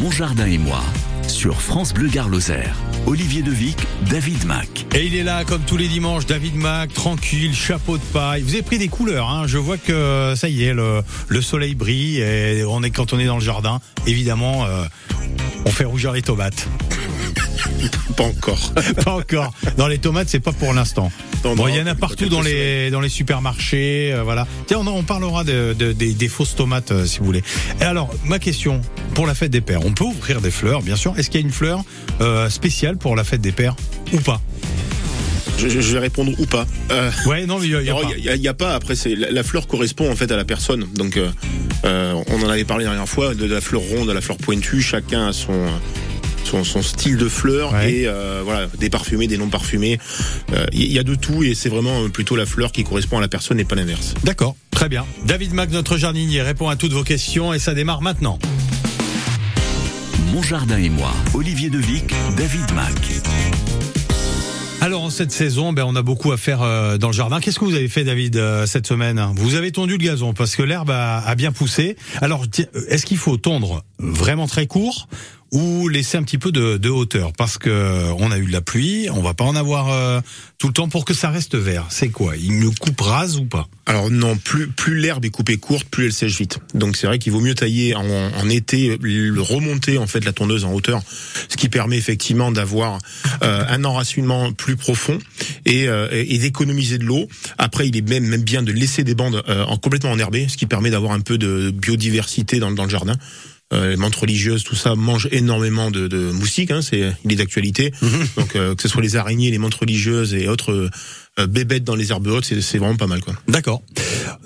Mon jardin et moi sur France Bleu Gare Lozère. Olivier Devic, David Mac. Et il est là comme tous les dimanches, David Mac, tranquille, chapeau de paille. Vous avez pris des couleurs, hein. je vois que ça y est, le, le, soleil brille et on est quand on est dans le jardin, évidemment, euh, on fait rougir les tomates. Pas encore. pas encore. Dans les tomates, c'est pas pour l'instant. Bon, il y en a partout dans les dans les supermarchés, euh, voilà. Tiens, on, on parlera de, de, des, des, fausses tomates euh, si vous voulez. Et alors, ma question pour la fête des pères, on peut offrir des fleurs, bien sûr. Est-ce qu'il y a une fleur euh, spéciale pour la fête des pères ou pas? Je, je, vais répondre ou pas. Euh, ouais, non, mais il y, a, a, pas. Après, c'est la, la, fleur correspond en fait à la personne. Donc, euh, on en avait parlé la dernière fois de la fleur ronde à la fleur pointue. Chacun a son son, son style de fleurs et euh, voilà des parfumés, des non parfumés. Il euh, y a de tout et c'est vraiment plutôt la fleur qui correspond à la personne et pas l'inverse. D'accord, très bien. David Mac, notre jardinier, répond à toutes vos questions et ça démarre maintenant. Mon jardin et moi, Olivier Devic, David Mac. Alors en cette saison, ben, on a beaucoup à faire euh, dans le jardin. Qu'est-ce que vous avez fait, David, euh, cette semaine? Vous avez tondu le gazon parce que l'herbe a, a, bien poussé. Alors, est-ce qu'il faut tondre vraiment très court? Ou laisser un petit peu de, de, hauteur parce que on a eu de la pluie, on va pas en avoir euh, tout le temps pour que ça reste vert. C'est quoi? Il ne coupe rase ou pas? Alors non, plus plus l'herbe est coupée courte, plus elle sèche vite. Donc c'est vrai qu'il vaut mieux tailler en, en, été, remonter en fait la tondeuse en hauteur, ce qui permet effectivement d'avoir euh, un enracinement plus profond et, euh, et d'économiser de l'eau. Après, il est même même bien de laisser des bandes euh, en complètement enherbées, ce qui permet d'avoir un peu de biodiversité dans, dans le jardin. Euh, les menthes religieuses, tout ça mange énormément de, de moustiques. Hein, c'est il est d'actualité. Mhm. Donc euh, que ce soit les araignées, les menthes religieuses et autres euh, bébêtes dans les herbes hautes, c'est vraiment pas mal quoi. D'accord.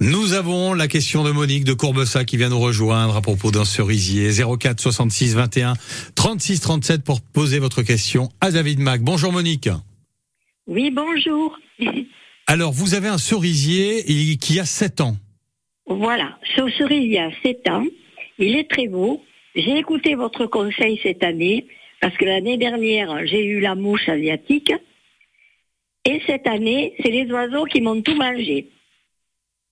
Nous avons la question de Monique de Courbessa qui vient nous rejoindre à propos d'un cerisier 04 66 21 36 37 pour poser votre question à David Mac. Bonjour Monique. Oui, bonjour. Alors, vous avez un cerisier qui a 7 ans. Voilà, ce cerisier a 7 ans. Il est très beau. J'ai écouté votre conseil cette année parce que l'année dernière, j'ai eu la mouche asiatique. Et cette année, c'est les oiseaux qui m'ont tout mangé.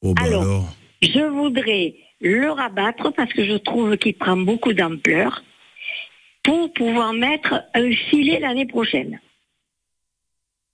Oh bah alors, je voudrais le rabattre parce que je trouve qu'il prend beaucoup d'ampleur pour pouvoir mettre un filet l'année prochaine.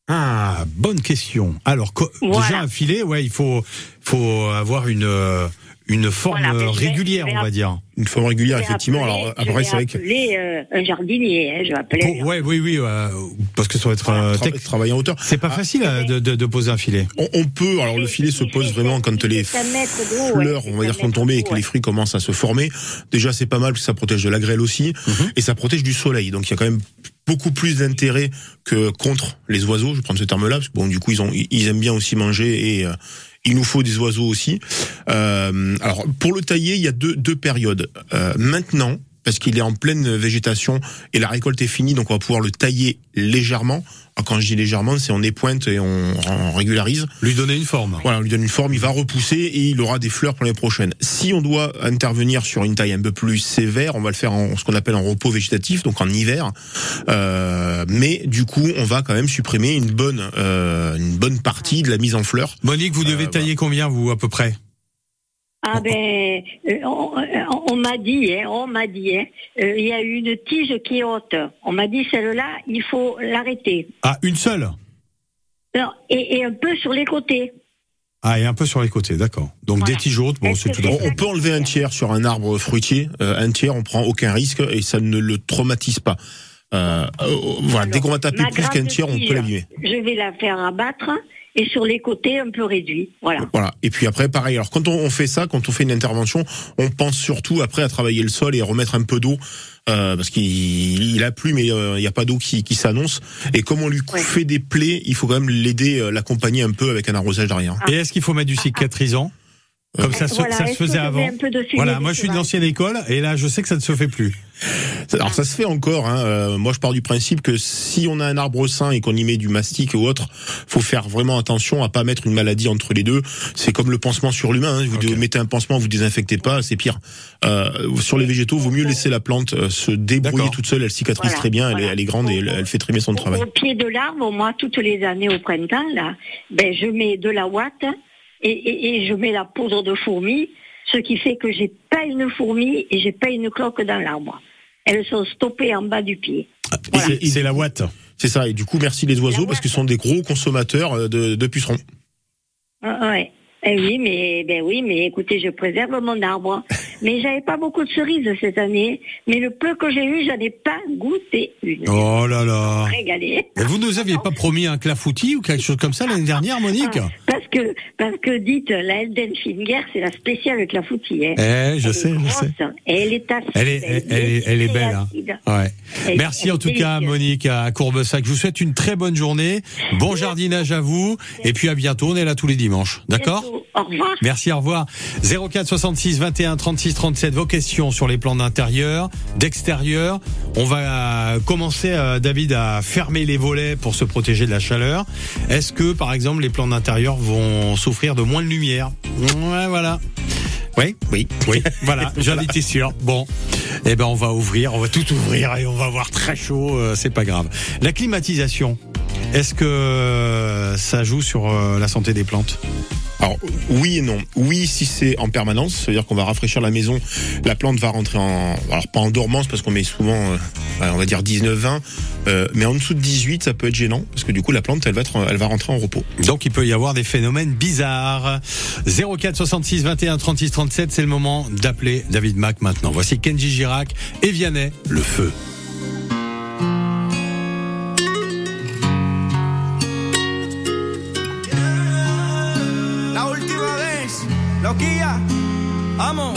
Ah, bonne question. Alors, déjà un filet, ouais, il faut, faut avoir une, euh, une forme régulière, on va dire. Une forme régulière, effectivement. Alors après, c'est vrai que euh, un jardinier, hein, je vais appeler. ouais, oui, oui, euh, parce que ça va être euh, travailler en hauteur. C'est pas ah, facile de, de, de, poser un filet. On, on peut. Alors le filet se pose vraiment quand les fleurs, on va dire, sont tombées et que les fruits commencent à se former. Déjà, c'est pas mal parce que ça protège de la grêle aussi mhm. et ça protège du soleil. Donc il y a quand même beaucoup plus d'intérêt que contre les oiseaux. Je prends ce terme-là parce que bon, du coup, ils ont, ils aiment bien aussi manger et il nous faut des oiseaux aussi. Euh, alors pour le tailler, il y a deux, deux périodes. Euh, maintenant, parce qu'il est en pleine végétation et la récolte est finie, donc on va pouvoir le tailler légèrement. quand je dis légèrement, c'est on épointe et on, on, régularise. Lui donner une forme. Voilà, on lui donne une forme, il va repousser et il aura des fleurs pour les prochaines. Si on doit intervenir sur une taille un peu plus sévère, on va le faire en ce qu'on appelle en repos végétatif, donc en hiver. Euh, mais du coup, on va quand même supprimer une bonne, euh, une bonne partie de la mise en fleurs. Monique, vous devez euh, tailler combien vous à peu près? Ah ben, euh, on, m'a dit, hein, on m'a dit, hein, euh, il y a une tige qui est haute. On m'a dit celle-là, il faut l'arrêter. Ah, une seule? Non, et, un peu sur les côtés. Ah, et un peu sur les côtés, d'accord. Donc des tiges hautes, bon, c'est tout. On, on peut enlever un tiers sur un arbre fruitier, euh, un tiers, on prend aucun risque et ça ne le traumatise pas. voilà, dès qu'on va taper plus qu'un tiers, on peut l'abîmer. Je vais la faire abattre et sur les côtés un peu réduit. Voilà. Voilà. Et puis après, pareil. Alors quand on, fait ça, quand on fait une intervention, on pense surtout après à travailler le sol et à remettre un peu d'eau. Euh, parce qu'il a plu mais euh, il n'y a pas d'eau qui, qui s'annonce et comme on lui fait des plaies il faut quand même l'aider euh, l'accompagner un peu avec un arrosage derrière et est-ce qu'il faut mettre du cicatrisant? Comme ça, ça se faisait avant. Voilà, moi je suis d'ancienne école et là je sais que ça ne se fait plus. Alors ça se fait encore. Hein. Euh, moi je pars du principe que si on a un arbre sain et qu'on y met du mastic ou autre, faut faire vraiment attention à pas mettre une maladie entre les deux. C'est comme le pansement sur l'humain. Hein. Vous mettez un pansement, vous désinfectez pas, c'est pire. Euh, sur les végétaux, vaut mieux laisser la plante euh, se débrouiller toute seule. Elle cicatrise très bien, elle, est, grande et elle, fait très bien son travail. Au pied de l'arbre, moi toutes les années au printemps là, ben je mets de la ouate et, je mets la poudre de fourmi, ce qui fait que j'ai pas une fourmi et j'ai pas une cloque dans l'arbre. elles sont stoppées en bas du pied. C'est la ouate. C'est ça. Et du coup, merci les oiseaux parce qu'ils sont des gros consommateurs euh, de, de pucerons. Ah, ouais. Eh oui, mais ben oui, mais écoutez, je préserve mon arbre. Mais j'avais pas beaucoup de cerises cette année. Mais le peu que j'ai eu, j'en ai pas goûté une. Oh là là. Régalé. Et vous nous aviez pas promis un clafoutis ou quelque chose comme ça l'année dernière, Monique Ah, Parce que, parce que dites, la Eldenfinger, c'est la spéciale clafoutis. Hein. Eh, je Elle sais, je sais. Et elle est acide. Elle est, elle, elle est, elle est belle. hein. Ouais. Elle- Merci en tout cas, délicieuse. Monique, à Courbesac. Je vous souhaite une très bonne journée. Bon jardinage à vous. Et puis à bientôt. On est là tous les dimanches. D'accord? Au revoir. Merci, au revoir. 04 66 21 36 37. Vos questions sur les plans d'intérieur, d'extérieur. On va commencer, euh, David, à fermer les volets pour se protéger de la chaleur. Est-ce que, par exemple, les plans d'intérieur vont souffrir de moins de lumière? Ouais, voilà. Oui, oui, oui. Voilà, j'en étais sûr. Bon, eh ben on va ouvrir, on va tout ouvrir et on va avoir très chaud. euh, c'est pas grave. La climatisation. Est-ce que euh, ça joue sur euh, la santé des plantes? Alors oui et non. Oui si c'est en permanence, c'est-à-dire qu'on va rafraîchir la maison, la plante va rentrer en alors pas en dormance parce qu'on met souvent euh, on va dire 19-20, euh, mais en dessous de 18 ça peut être gênant parce que du coup la plante elle va elle va rentrer en repos. Donc il peut y avoir des phénomènes bizarres. 04 66 21 36 37, c'est le moment d'appeler David Mack maintenant. Voici Kenji Girac et Vianney, le feu. Loquilla, vamos.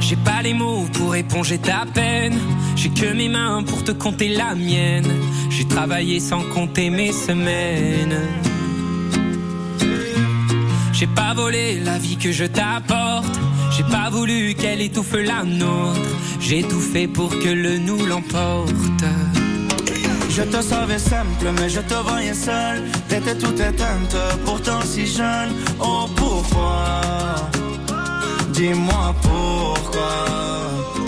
J'ai pas les mots pour éponger ta peine. J'ai que mes mains pour te compter la mienne. J'ai travaillé sans compter mes semaines. J'ai pas volé la vie que je t'apporte. J'ai pas voulu qu'elle étouffe la nôtre. J'ai tout fait pour que le nous l'emporte. Je te savais simple, mais je te voyais seul. T'étais toute éteinte, pourtant si jeune. Oh pourquoi? Dis-moi pourquoi.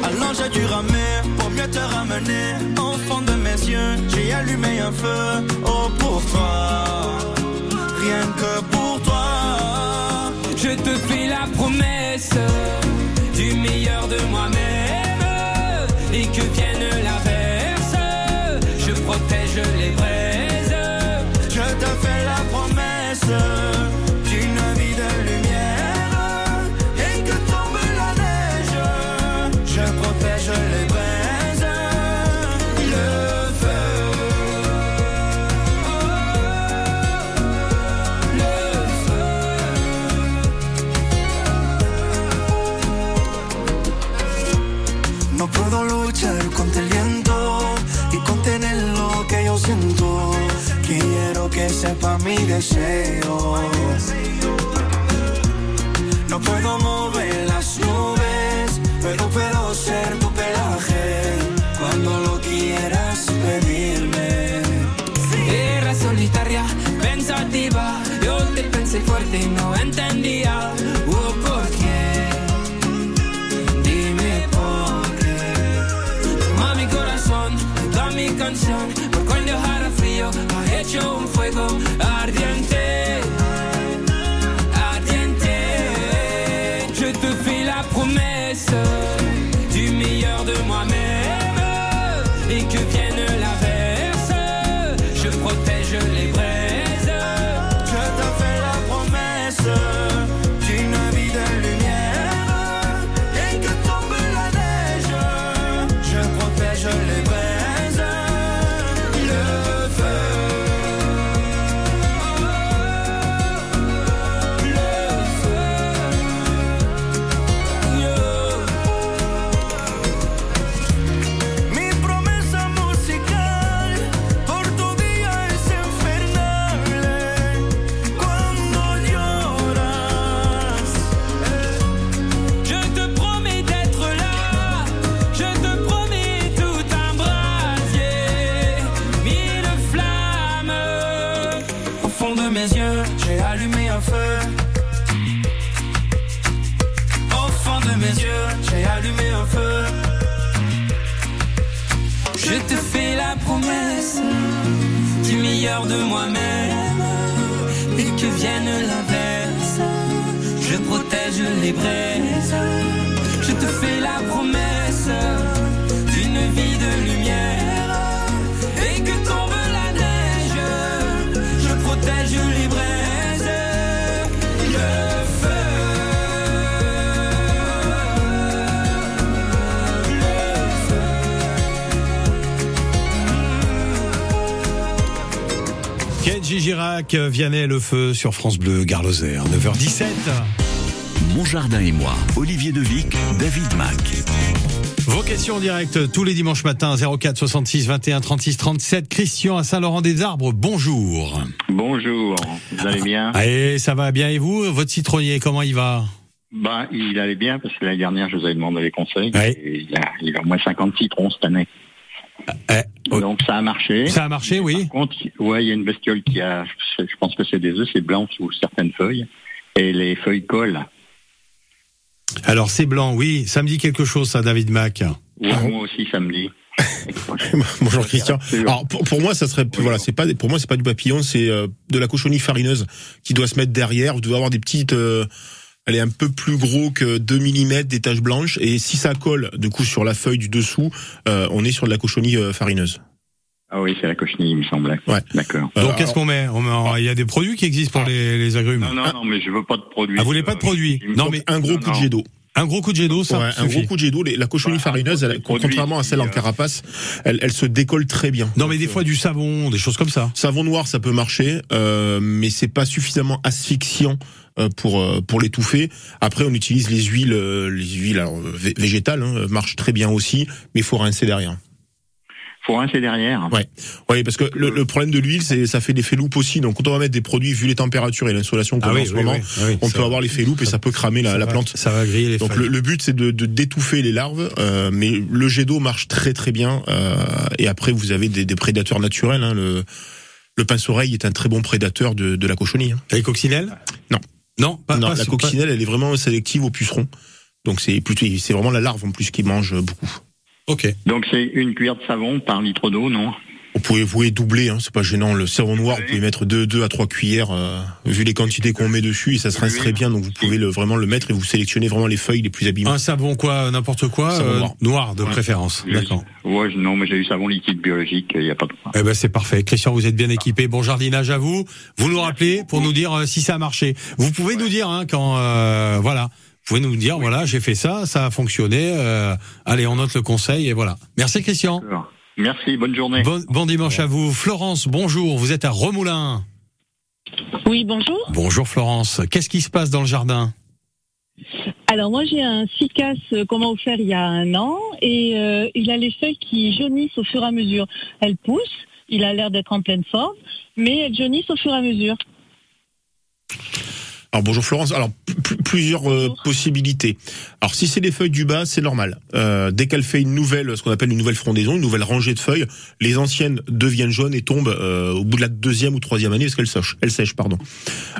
Alors j'ai dû ramer pour mieux te ramener. Au fond de mes yeux, j'ai allumé un feu. Oh pourquoi? Rien que pour toi. Je te fais la promesse du meilleur de moi-même et que vienne protège les braises. Je te fais la promesse je les braise. Je te fais la promesse d'une vie de lumière et que tombe la neige. Je protège les braises. Le feu. Le feu. Kenji Girac, Vianney Le Feu sur France Bleu, Garloser, 9h17. Mon jardin et moi, Olivier Devic, David Mac. Vos questions en direct tous les dimanches matins 04 66 21 36 37. Christian à Saint-Laurent-des-Arbres, bonjour. Bonjour, vous allez bien? Allez, ça va bien et vous? Votre citronnier, comment il va? Bah, il allait bien parce que l'année dernière, je vous avais demandé les conseils. Ouais. Et il, a, il a au moins 50 citrons cette année. Eh, oh, Donc ça a marché. Ça a marché, oui. Par contre, ouais, il y a une bestiole qui a, je pense que c'est des œufs, c'est blanc sous certaines feuilles. Et les feuilles collent. Alors c'est blanc, oui, ça me dit quelque chose ça, David Mac. Ouais, moi aussi, ça me dit. Bonjour Christian. Alors pour, pour moi ça serait voilà c'est pas pour moi c'est pas du papillon c'est euh, de la cochonnerie farineuse qui doit se mettre derrière. Vous devez avoir des petites euh, elle est un peu plus gros que 2 mm des taches blanches et si ça colle du coup sur la feuille du dessous euh, on est sur de la cochonnerie euh, farineuse. Ah oui, c'est la cochenille, il me semblait. Ouais. D'accord. Euh, Donc qu'est-ce qu'on met On met en- Il y a des produits qui existent pour les, les agrumes. Non, non, non, mais je veux pas de produits. Ah, vous voulez pas de produits Non, mais un gros non, coup de jet d'eau. Un gros coup de jet d'eau, ça Ouais, un suffit. gros coup de jet d'eau. Les- La Bah, farineuse, elle, contrairement à celle en qui, euh, carapace, elle, elle se décolle très bien. Non, mais des fois du savon, des choses comme ça. Savon noir, ça peut marcher, euh, mais c'est pas suffisamment asphyxiant euh, pour euh, pour l'étouffer. Après, on utilise les huiles, euh, les huiles alors, euh, vé- végétales, hein, marchent très bien aussi, mais il faut rincer derrière. Faut rincer derrière. Ouais. Oui, parce que le, le problème de l'huile, c'est ça fait l'effet loupe aussi. Donc, quand on va mettre des produits, vu les températures et l'insolation qu'on a en ce moment, on peut avoir l'effet loupe et ça peut cramer la, ça la va- plante. Ça va griller les Donc le, le but c'est de, de d'étouffer les larves, euh, mais le jet d'eau marche très très bien. euh, et après vous avez des, des prédateurs naturels. Hein, le le pince-oreille est un très bon prédateur de, de la cochonnerie. hein. Les coccinelles? Non. Non, pas, non, pas- la pas- coccinelle elle est vraiment sélective aux pucerons. Donc c'est plutôt c'est vraiment la larve en plus qui mange beaucoup. Ok. Donc c'est une cuillère de savon par litre d'eau, non? Vous pouvez vous pouvez doubler, hein, c'est pas gênant. Le savon noir, Oui. vous pouvez mettre deux, deux à trois cuillères, euh, vu les quantités qu'on met dessus, et ça se rince très bien. Donc vous pouvez le, vraiment le mettre et vous sélectionnez vraiment les feuilles les plus abîmées. Un savon quoi, n'importe quoi, Savon noir. de Ouais. préférence. D'accord. Ouais, je- non, mais j'ai eu savon liquide biologique, il n'y a pas de Eh ben c'est parfait. Christian, vous êtes bien équipé. Bon jardinage à vous. Vous nous rappelez pour nous dire euh, si ça a marché. Vous pouvez nous dire hein, quand euh, voilà. Vous pouvez nous dire voilà j'ai fait ça, ça a fonctionné. euh, allez on note le conseil et voilà. Merci Christian. Merci, bonne journée. Bon, bon dimanche à vous. Florence, bonjour. Vous êtes à Remoulin. Oui, bonjour. Bonjour Florence. Qu'est-ce qui se passe dans le jardin? Alors moi j'ai un cycas euh, qu'on m'a offert il y a un an et euh, il a les feuilles qui jaunissent au fur et à mesure. Elles poussent, il a l'air d'être en pleine forme, mais elles jaunissent au fur et à mesure. Alors bonjour Florence. Alors pl- pl- plusieurs euh, Bonjour. possibilités. Alors si c'est les feuilles du bas, c'est normal. Euh, dès qu'elle fait une nouvelle, ce qu'on appelle une nouvelle frondaison, une nouvelle rangée de feuilles, les anciennes deviennent jaunes et tombent euh, au bout de la deuxième ou troisième année parce qu'elles sèchent. Elles sèchent, pardon.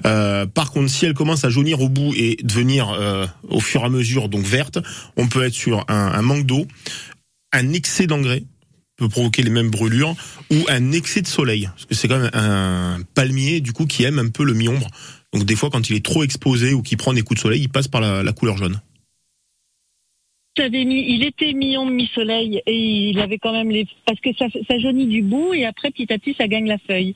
Euh, par contre, si elles commencent à jaunir au bout et devenir euh, au fur et à mesure donc vertes, on peut être sur un, un manque d'eau, un excès d'engrais peut provoquer les mêmes brûlures ou un excès de soleil parce que c'est quand même un palmier du coup qui aime un peu le mi-ombre donc des fois, quand il est trop exposé ou qu'il prend des coups de soleil, il passe par la, la couleur jaune. Mis, il était mi-ombre, mi-soleil et il avait quand même les parce que ça, ça jaunit du bout et après petit à petit ça gagne la feuille.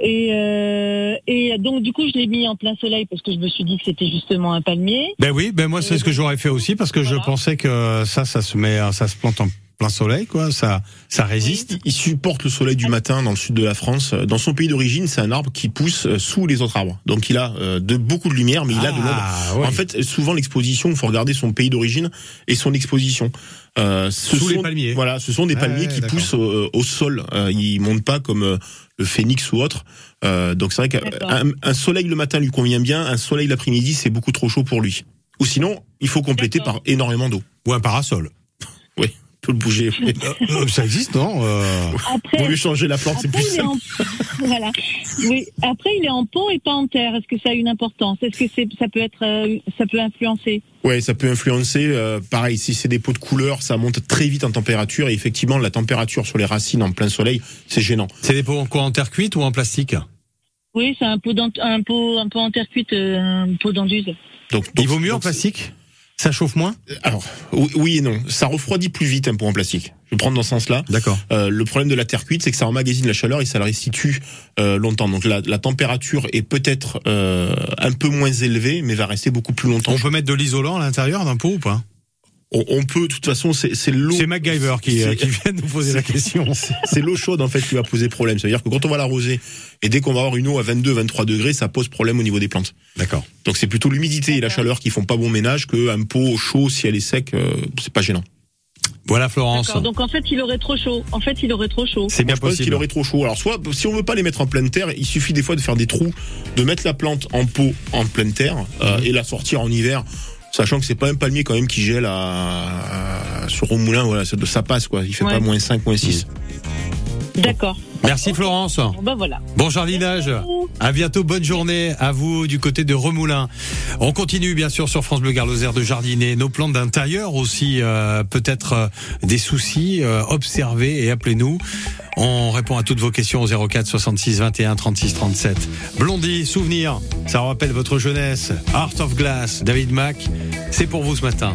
Et, euh, et donc du coup je l'ai mis en plein soleil parce que je me suis dit que c'était justement un palmier. Ben oui, ben moi c'est ce que j'aurais fait aussi parce que je pensais que ça, ça se met, ça se plante en plein soleil, quoi. Ça, ça résiste. Il, il supporte le soleil du matin dans le sud de la France. Dans son pays d'origine, c'est un arbre qui pousse euh, sous les autres arbres. Donc il a euh, de beaucoup de lumière, mais il a de l'ombre. Ah, ouais. En fait, souvent l'exposition, il faut regarder son pays d'origine et son exposition. Euh, ce Sous les sont- palmiers. Voilà, ce sont des Ah palmiers ouais, qui poussent au, au sol. Euh, ils montent pas comme euh, le phénix ou autre. Euh, donc c'est vrai qu'un un soleil le matin lui convient bien, un soleil l'après-midi c'est beaucoup trop chaud pour lui. Ou sinon, il faut compléter par énormément d'eau. Ou un parasol. Tout le bouger. Euh, ça existe, non Euh, Après, Vaut mieux changer la plante, c'est Après, plus il est simple. en... voilà. Oui. Après, il est en pot et pas en terre. Est-ce que ça a une importance? Est-ce que ça peut être, euh, ça peut influencer? Ouais, ça peut influencer. euh, pareil, si c'est des pots de couleur, ça monte très vite en température. Et effectivement, la température sur les racines en plein soleil, c'est gênant. c'est des pots en quoi en terre cuite ou en plastique? Oui, c'est un pot, d'en- un pot, un pot en terre cuite, un pot d'enduise. Donc, Il donc- vaut mieux en plastique? Ça chauffe moins Alors, oui, et non. Ça refroidit plus vite un pot en plastique. Je vais prendre dans ce sens-là. D'accord. Euh, le problème de la terre cuite, c'est que ça emmagasine la chaleur et ça la restitue euh, longtemps. Donc la, la température est peut-être euh, un peu moins élevée, mais va rester beaucoup plus longtemps. On peut mettre de l'isolant à l'intérieur d'un pot ou pas? On, on peut, de toute façon, c'est c'est l'eau. C'est MacGyver qui, euh, qui vient de nous poser la question. c'est l'eau chaude en fait qui va poser problème. C'est-à-dire que quand on va l'arroser et dès qu'on va avoir une eau à 22, 23 degrés, ça pose problème au niveau des plantes. D'accord. Donc c'est plutôt l'humidité et la chaleur qui font pas bon ménage qu'un pot chaud si elle est sec, euh, c'est pas gênant. Voilà Florence. D'accord. Donc en fait, il aurait trop chaud. En fait, il aurait trop chaud. C'est bien pense qu'il possible. aurait trop chaud. Alors soit si on veut pas les mettre en pleine terre, il suffit des fois de faire des trous, de mettre la plante en pot en pleine terre euh, et la sortir en hiver. Sachant que c'est pas un palmier quand même qui gèle à, à- sur au moulin, voilà, ça, ça passe quoi. Il fait Ouais. pas moins 5, moins 6. D'accord. Merci Florence. Bon, voilà. Bon jardinage. À bientôt. Bonne journée à vous du côté de Remoulin. On continue bien sûr sur France Bleu Garloser de jardiner nos plantes d'intérieur aussi euh, peut-être euh, des soucis. euh, observez et appelez-nous. On répond à toutes vos questions au 04 66 21 36 37. Blondie, souvenir, ça rappelle votre jeunesse. Art of Glass, David Mack, c'est pour vous ce matin.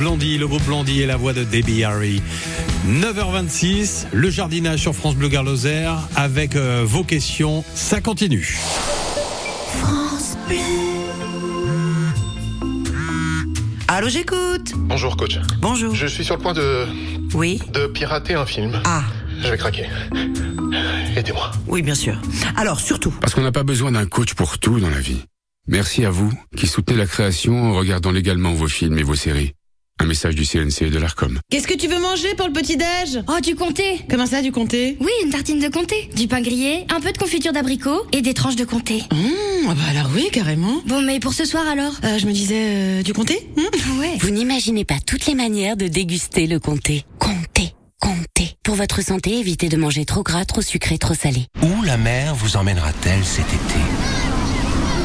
Blondie, le groupe Blondie et la voix de Debbie Harry. 9h26, le jardinage sur France Bleu Garloser avec euh, vos questions, ça continue. Allô, j'écoute. Bonjour coach. Bonjour. Je suis sur le point de, Oui. de pirater un film. Ah, Je vais craquer. Aidez-moi. oui, bien sûr. Alors, surtout, Parce qu'on n'a pas besoin d'un coach pour tout dans la vie. Merci à vous qui soutenez la création en regardant légalement vos films et vos séries. Un message du CNC et de l'ARCOM. Qu'est-ce que tu veux manger pour le petit-déj Oh, du comté Comment ça, du comté? Oui, une tartine de comté, du pain grillé, un peu de confiture d'abricot et des tranches de comté. Mmh, ah bah alors oui, carrément. Bon, mais pour ce soir alors? Euh, je me disais, euh, du comté Mmh Ouais. Vous n'imaginez pas toutes les manières de déguster le comté. Comté, comté. Pour votre santé, évitez de manger trop gras, trop sucré, trop salé. Où la mer vous emmènera-t-elle cet été?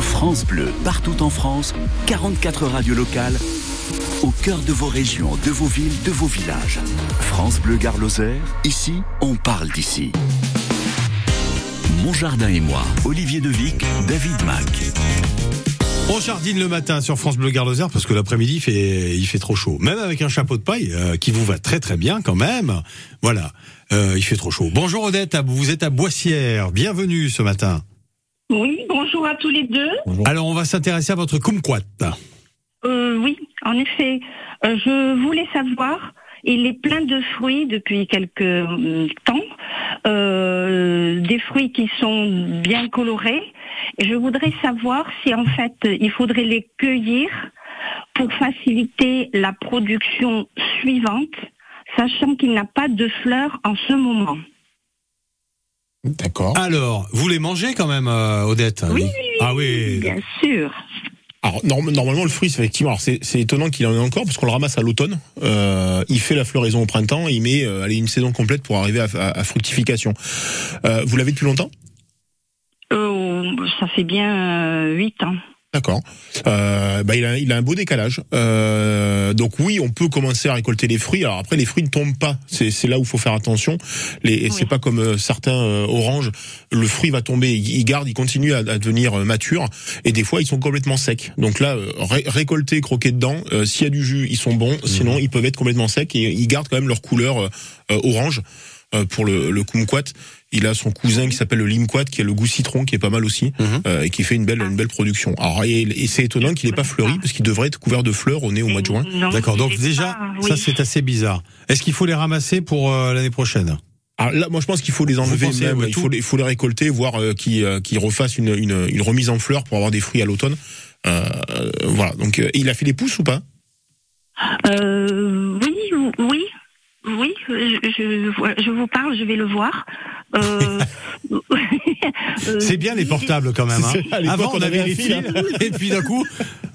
France Bleu, partout en France, 44 radios locales, au cœur de vos régions, de vos villes, de vos villages. France Bleu Gare Lozère, ici, on parle d'ici. Mon jardin et moi, Olivier Devic, David Mac. On jardine le matin sur France Bleu Garloser parce que l'après-midi il fait il fait trop chaud. Même avec un chapeau de paille euh, qui vous va très très bien quand même. Voilà, euh, il fait trop chaud. Bonjour Odette, vous êtes à Boissière. Bienvenue ce matin. Oui, bonjour à tous les deux. Alors on va s'intéresser à votre kumquat. Euh, oui, en effet, euh, je voulais savoir, il est plein de fruits depuis quelques hum, temps, euh, des fruits qui sont bien colorés. Et je voudrais savoir si en fait il faudrait les cueillir pour faciliter la production suivante, sachant qu'il n'a pas de fleurs en ce moment. D'accord. Alors, vous les mangez quand même, euh, Odette Oui, Ah oui. Bien sûr. Alors norm- normalement le fruit c'est effectivement alors c'est c'est étonnant qu'il en ait encore parce qu'on le ramasse à l'automne. Euh, il fait la floraison au printemps et il met euh, allez, une saison complète pour arriver à, à- à fructification. Euh, vous l'avez depuis longtemps? Euh, ça fait bien euh, huit ans. D'accord. Euh, bah, il, a, il a un beau décalage. Euh, donc oui, on peut commencer à récolter les fruits. Alors après, les fruits ne tombent pas. C'est c'est là où il faut faire attention. Les, et C'est pas comme euh, certains euh, oranges. Le fruit va tomber, il, il garde, il continue à, à devenir euh, mature. Et des fois, ils sont complètement secs. Donc là, ré- récolter, croquer dedans. S'il y a du jus, ils sont bons. Sinon, ils peuvent être complètement secs et ils gardent quand même leur couleur orange. Euh, pour le, le kumquat, il a son cousin qui s'appelle le limquat, qui a le goût citron, qui est pas mal aussi, euh, et qui fait une belle, une belle production. Alors, et, et c'est étonnant qu'il n'ait pas fleuri, parce qu'il devrait être couvert de fleurs au nez au mois de juin. D'accord. Donc déjà, ça c'est assez bizarre. Est-ce qu'il faut les ramasser pour euh, l'année prochaine? Alors là, moi, je pense qu'il faut les enlever, pensez, même. ouais, il faut les, il faut les récolter, voir euh, qu'ils euh, refassent une, une, une remise en fleurs pour avoir des fruits à l'automne. Euh, euh, voilà. Donc, euh, il a fait les pousses ou pas? Euh, oui, oui, oui, je, je, je vous parle, je vais le voir. Euh, euh, C'est bien les portables quand même. Hein. Avant on avait les un fils fil, et puis d'un coup,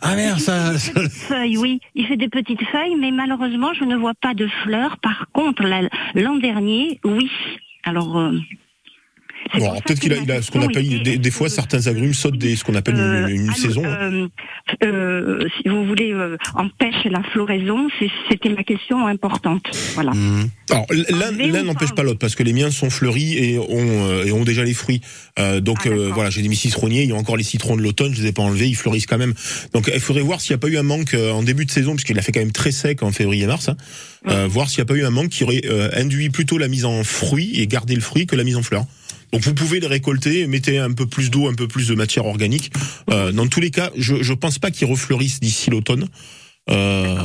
ah merde, ça. ça- feuilles, oui, il fait des petites feuilles, mais malheureusement, je ne vois pas de fleurs. Par contre, la- l'an dernier, oui. Alors, euh, Bon, peut-être qu'il a, il a ce qu'on appelle des, des fois certains agrumes sautent des ce qu'on appelle une, une, une ah, saison. euh, euh, si vous voulez, euh, empêche la floraison, c'était ma question importante. Voilà. Alors l'un l'un n'empêche pas l'autre parce que les miens sont fleuris et ont euh, et ont déjà les fruits. Euh, donc euh, voilà, j'ai des mis citronniers, il y a encore les citrons de l'automne, je les ai pas enlevés, ils fleurissent quand même. Donc il faudrait voir s'il n'y a pas eu un manque euh, en début de saison puisqu'il a fait quand même très sec en février-mars. Hein, euh, voir s'il n'y a pas eu un manque qui aurait euh, induit plutôt la mise en fruits et garder le fruit que la mise en fleurs. Donc vous pouvez les récolter, mettez un peu plus d'eau, un peu plus de matière organique. Euh, dans tous les cas, je je pense pas qu'ils refleurissent d'ici l'automne. Euh,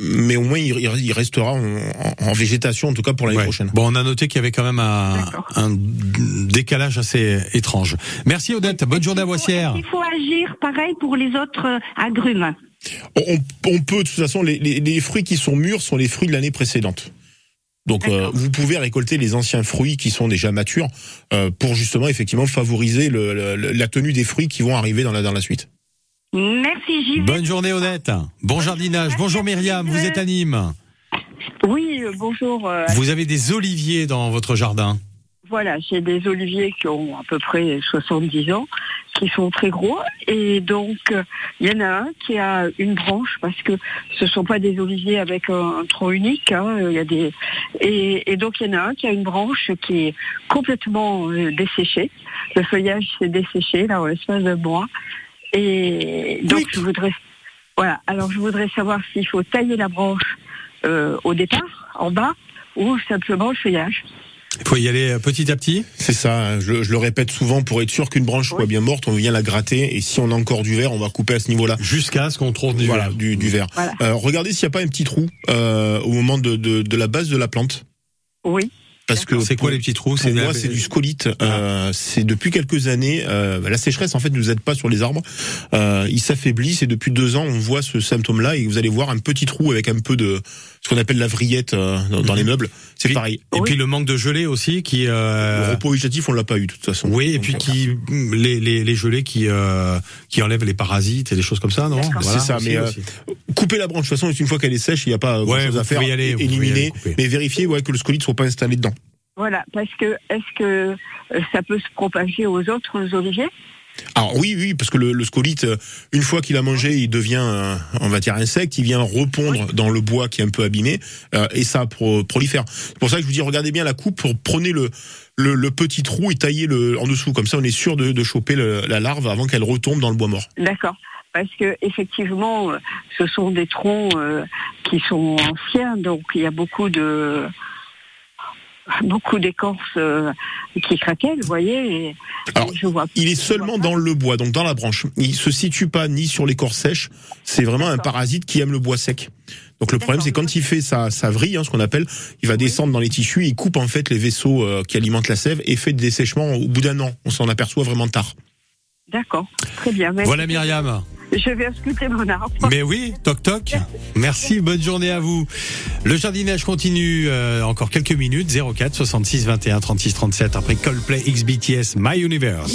mais au moins il, il- restera en, en- végétation en tout cas pour l'année Ouais. prochaine. Bon, on a noté qu'il y avait quand même un, un décalage assez étrange. Merci Odette, bonne journée à Boissière. Il faut agir pareil pour les autres agrumes. On, on peut de toute façon les, les- les fruits qui sont mûrs sont les fruits de l'année précédente. Donc euh, vous pouvez récolter les anciens fruits qui sont déjà matures euh, pour justement effectivement favoriser le- le- la tenue des fruits qui vont arriver dans la dans la suite. Merci Gilles. Bonne journée Odette. Bon jardinage. Bonjour Myriam, vous êtes à Nîmes. Oui, euh, bonjour. euh, Vous avez des oliviers dans votre jardin. Voilà, j'ai des oliviers qui ont à peu près 70 ans, qui sont très gros. Et donc, euh, il y en a un qui a une branche, parce que ce sont pas des oliviers avec un, un tronc unique. hein, il y a des... et, et donc, il y en a un qui a une branche qui est complètement euh, desséchée. Le feuillage s'est desséché, là, en l'espace de mois. Et donc, je voudrais... Voilà, alors je voudrais savoir s'il faut tailler la branche euh, au départ, en bas, ou simplement le feuillage. Il faut y aller euh, petit à petit. C'est ça, hein, je, je le répète souvent, pour être sûr qu'une branche soit bien morte, on vient la gratter, et si on a encore du verre, on va couper à ce niveau-là. Jusqu'à ce qu'on trouve du voilà, verre. Du, du verre. Voilà. Euh, regardez s'il n'y a pas un petit trou euh, au moment de, de, de la base de la plante. Oui. Parce que C'est quoi pour- les petits trous? Pour C'est moi, la- c'est du scolite. Euh, c'est depuis quelques années. Euh, la sécheresse, en fait, ne nous aide pas sur les arbres. Euh, ils s'affaiblissent et depuis deux ans, on voit ce symptôme-là et vous allez voir un petit trou avec un peu de ce qu'on appelle la vrillette euh, dans, dans les meubles. C'est pareil. Et puis le manque de gelée aussi qui. euh, Le repos végétatif, on l'a pas eu de toute façon. Oui, et puis Donc, qui les, les, les gelées qui euh, qui enlèvent les parasites et des choses comme ça, non? Voilà, c'est ça, aussi, mais euh, aussi. couper la branche. De toute façon, une fois qu'elle est sèche, il n'y a pas grand chose à faire. y aller, y éliminer, aller mais vérifier ouais, que le scolite soit pas installé dedans. Voilà, parce que est-ce que euh, ça peut se propager aux autres oliviers Alors oui, oui, parce que le, le scolite, euh, une fois qu'il a mangé, il devient, euh, on va dire, insecte, il vient repondre dans le bois qui est un peu abîmé, euh, et ça pro- prolifère. C'est pour ça que je vous dis, regardez bien la coupe, pour prenez le, le, le petit trou et taillez le en dessous, comme ça on est sûr de, de choper le- la larve avant qu'elle retombe dans le bois mort. D'accord. Parce que effectivement, ce sont des troncs euh, qui sont anciens, donc il y a beaucoup de beaucoup d'écorces euh, qui craquellent, vous voyez. Et, Alors, et je vois. il est seulement dans le bois, donc dans la branche. Il se situe pas ni sur l'écorce sèche. C'est vraiment un parasite qui aime le bois sec. Donc le problème, c'est quand il fait sa, sa vrille, hein, ce qu'on appelle, il va descendre dans les tissus, il coupe en fait les vaisseaux euh, qui alimentent la sève et fait des dessèchements au bout d'un an. On s'en aperçoit vraiment tard. D'accord, très bien. Mais Voilà Myriam. Je vais sculpter mon arbre. Mais oui, toc toc. Merci, bonne journée à vous. Le jardinage continue euh, encore quelques minutes. 04 66 21 36 37 après Coldplay XBTS My Universe.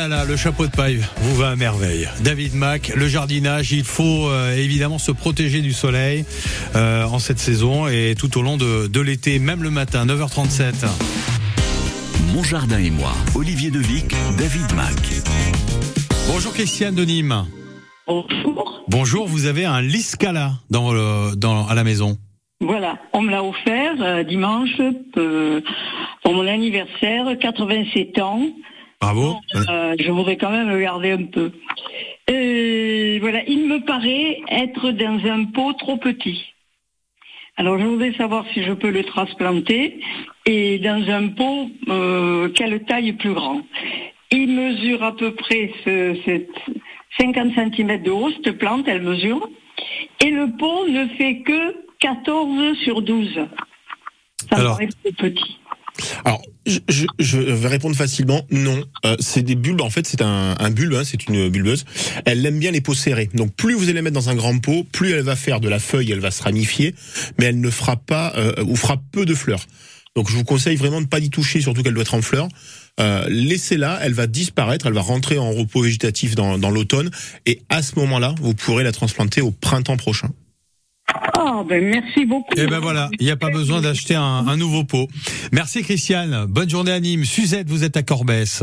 là là, le chapeau de paille vous va à merveille. David Mac, le jardinage, il faut euh, évidemment se protéger du soleil euh, en cette saison et tout au long de, de l'été, même le matin, 9h37. Mon jardin et moi, Olivier Devic, David Mac. Bonjour Christiane de Nîmes. Bonjour. Bonjour, vous avez un Liscala dans le, dans, à la maison. Voilà, on me l'a offert euh, dimanche euh, pour mon anniversaire, 87 ans. Bravo. Euh, je voudrais quand même le garder un peu. Euh, voilà, il me paraît être dans un pot trop petit. Alors je voudrais savoir si je peux le transplanter et dans un pot, euh, quelle taille plus grand. Il mesure à peu près ce, cette 50 cm de haut, cette plante, elle mesure. Et le pot ne fait que 14 sur 12. Ça me Alors. paraît trop petit. Alors, je, je- vais répondre facilement. Non, Euh, c'est des bulbes. En fait, c'est un, un bulbe. hein, c'est une bulbeuse. Elle aime bien les pots serrés. Donc, plus vous allez la mettre dans un grand pot, plus elle va faire de la feuille. Elle va se ramifier, mais elle ne fera pas euh, ou fera peu de fleurs. Donc, je vous conseille vraiment de pas y toucher, surtout qu'elle doit être en fleurs. Euh, Laissez-la, elle va disparaître, elle va rentrer en repos végétatif dans, dans l'automne, et à ce moment-là, vous pourrez la transplanter au printemps prochain. Ah, ben merci beaucoup. Et ben voilà, il n'y a pas besoin d'acheter un, un nouveau pot. Merci Christiane, bonne journée à Nîmes. Suzette, vous êtes à Corbès.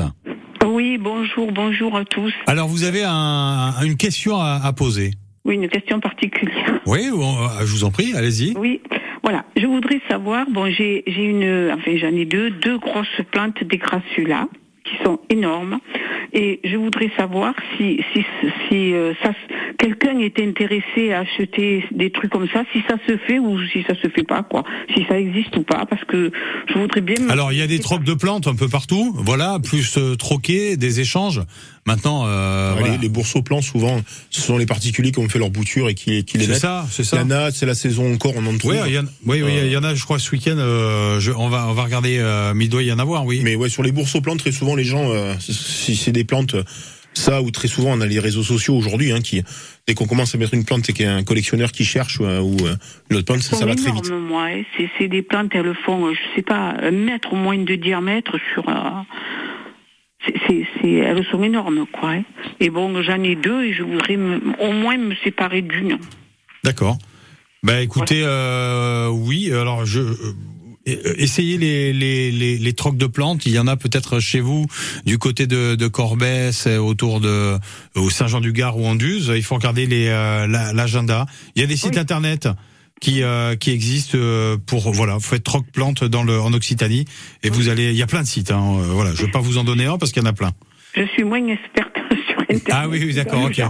Oui, bonjour, bonjour à tous. Alors vous avez un- une question à, à poser. Oui, une question particulière. Oui, on- je vous en prie, allez-y. Oui, voilà. Je voudrais savoir, bon, j'ai j'ai une, enfin j'en ai deux, deux grosses plantes des grassula qui sont énormes, et je voudrais savoir si si si euh, ça, quelqu'un est intéressé à acheter des trucs comme ça, si ça se fait ou si ça se fait pas, quoi, si ça existe ou pas, parce que je voudrais bien. Alors il y a des trocs de plantes un peu partout, voilà, plus euh, troquer, des échanges. Maintenant, euh, voilà. les, les bourseaux plans, souvent, ce sont les particuliers qui ont fait leur bouture et qui, qui les C'est mettent. ça, c'est ça. Il y en a, c'est la saison encore, on en trouve. Oui, il y en, oui, oui, Euh, il y en a, je crois, ce week-end. euh, je- on va, on va regarder. Euh, mais il doit y en avoir, oui. Mais ouais, sur les bourseaux plans, très souvent, les gens, euh, si c'est des plantes, euh, ça, ou très souvent, on a les réseaux sociaux aujourd'hui, hein, qui, dès qu'on commence à mettre une plante et qu'il y a un collectionneur qui cherche, ou euh, une autre plante, ça, ça va très vite. C'est c'est des plantes, elles font, je sais pas, un mètre au moins de diamètre sur. Euh, c'est- elles sont énormes, quoi. hein. Et bon, j'en ai deux et je voudrais au moins me séparer d'une. D'accord. Bah écoutez, euh, oui. Alors je. euh, Essayez les, les, les, les trocs de plantes. Il y en a peut-être chez vous du côté de, de Corbès, euh, autour de au Saint-Jean-du-Gard ou en Duze. Il faut regarder les euh, la- l'agenda. Il y a des sites internet qui euh, qui existent euh, pour voilà. Vous faites troc plantes dans le en Occitanie et vous allez. Il y a plein de sites. Hein, euh, voilà. Je vais pas vous en donner un parce qu'il y en a plein. Je suis moins experte sur Internet. Ah oui, oui, d'accord, ok.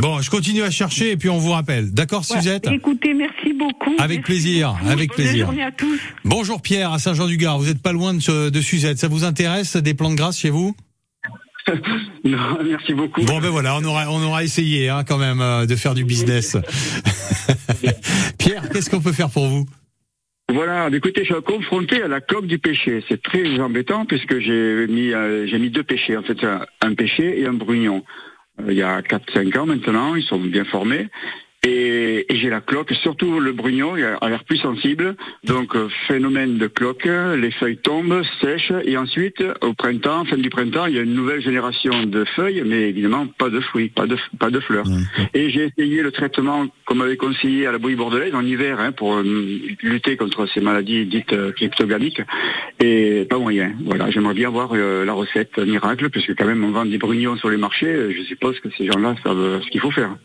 Bon, je continue à chercher et puis on vous rappelle. D'accord. Suzette Écoutez, merci beaucoup. Avec Merci plaisir, beaucoup. avec Bonne plaisir. journée à tous. Bonjour Pierre à Saint-Jean-du-Gard. Vous êtes pas loin de, de Suzette. Ça vous intéresse des plantes grasses chez vous? Non, merci beaucoup. Bon ben voilà, on aura on aura essayé hein, quand même euh, de faire du business. Pierre, qu'est-ce qu'on peut faire pour vous? Voilà, écoutez, je suis confronté à la cloque du péché. C'est très embêtant puisque j'ai mis, euh, j'ai mis deux péchés, en fait, un, un péché et un brugnon. Euh, il y a 4-5 ans maintenant, ils sont bien formés. Et, et j'ai la cloque, surtout le brugnon, il a l'air plus sensible. Donc, euh, phénomène de cloque, les feuilles tombent, sèchent, et ensuite, au printemps, fin du printemps, il y a une nouvelle génération de feuilles, mais évidemment pas de fruits, pas de, pas de fleurs. Et j'ai essayé le traitement qu'on m'avait conseillé à la bouillie bordelaise en hiver hein, pour euh, lutter contre ces maladies dites euh, cryptogamiques. Et pas moyen. Voilà, j'aimerais bien voir euh, la recette miracle, puisque quand même on vend des brugnons sur les marchés. Je suppose que ces gens-là savent ce qu'il faut faire.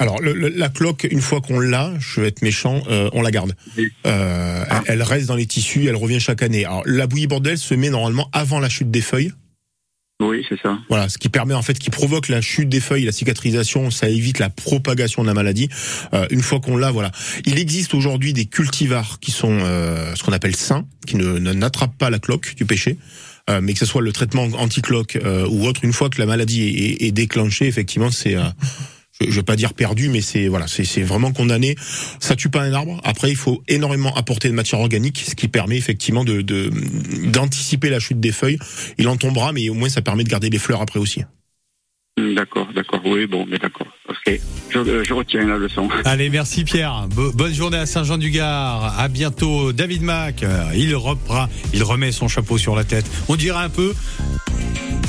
Alors, le- le- la cloque, une fois qu'on l'a, je vais être méchant, euh, on la garde. Euh, elle, elle reste dans les tissus, elle revient chaque année. Alors, la bouillie bordel se met normalement avant la chute des feuilles. Oui, c'est ça. Voilà, ce qui permet en fait, qui provoque la chute des feuilles, la cicatrisation, ça évite la propagation de la maladie. Euh, une fois qu'on l'a, voilà. Il existe aujourd'hui des cultivars qui sont euh, ce qu'on appelle sains, qui ne ne- n'attrapent pas la cloque du péché. Euh, mais que ce soit le traitement anti-cloque euh, ou autre, une fois que la maladie est, est- est déclenchée, effectivement, c'est, euh, je, je vais pas dire perdu, mais c'est voilà, c'est c'est vraiment condamné. Ça tue pas un arbre. Après, il faut énormément apporter de matière organique, ce qui permet effectivement de de- d'anticiper la chute des feuilles. Il en tombera, mais au moins ça permet de garder les fleurs après aussi. D'accord, d'accord. Oui, bon, mais d'accord. Ok. Je, euh, je retiens la leçon. Allez, merci Pierre. Bo- bonne journée à Saint-Jean-du-Gard. À bientôt. David Mac, euh, il reprend, il remet son chapeau sur la tête. On dirait un peu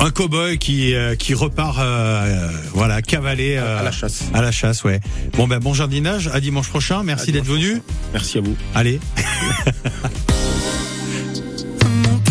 Un cow-boy qui euh, qui repart euh, euh, voilà cavaler euh, À la chasse. À la chasse, ouais. Bon ben bon jardinage, à dimanche prochain. Merci d'être venu. Merci à vous. Allez.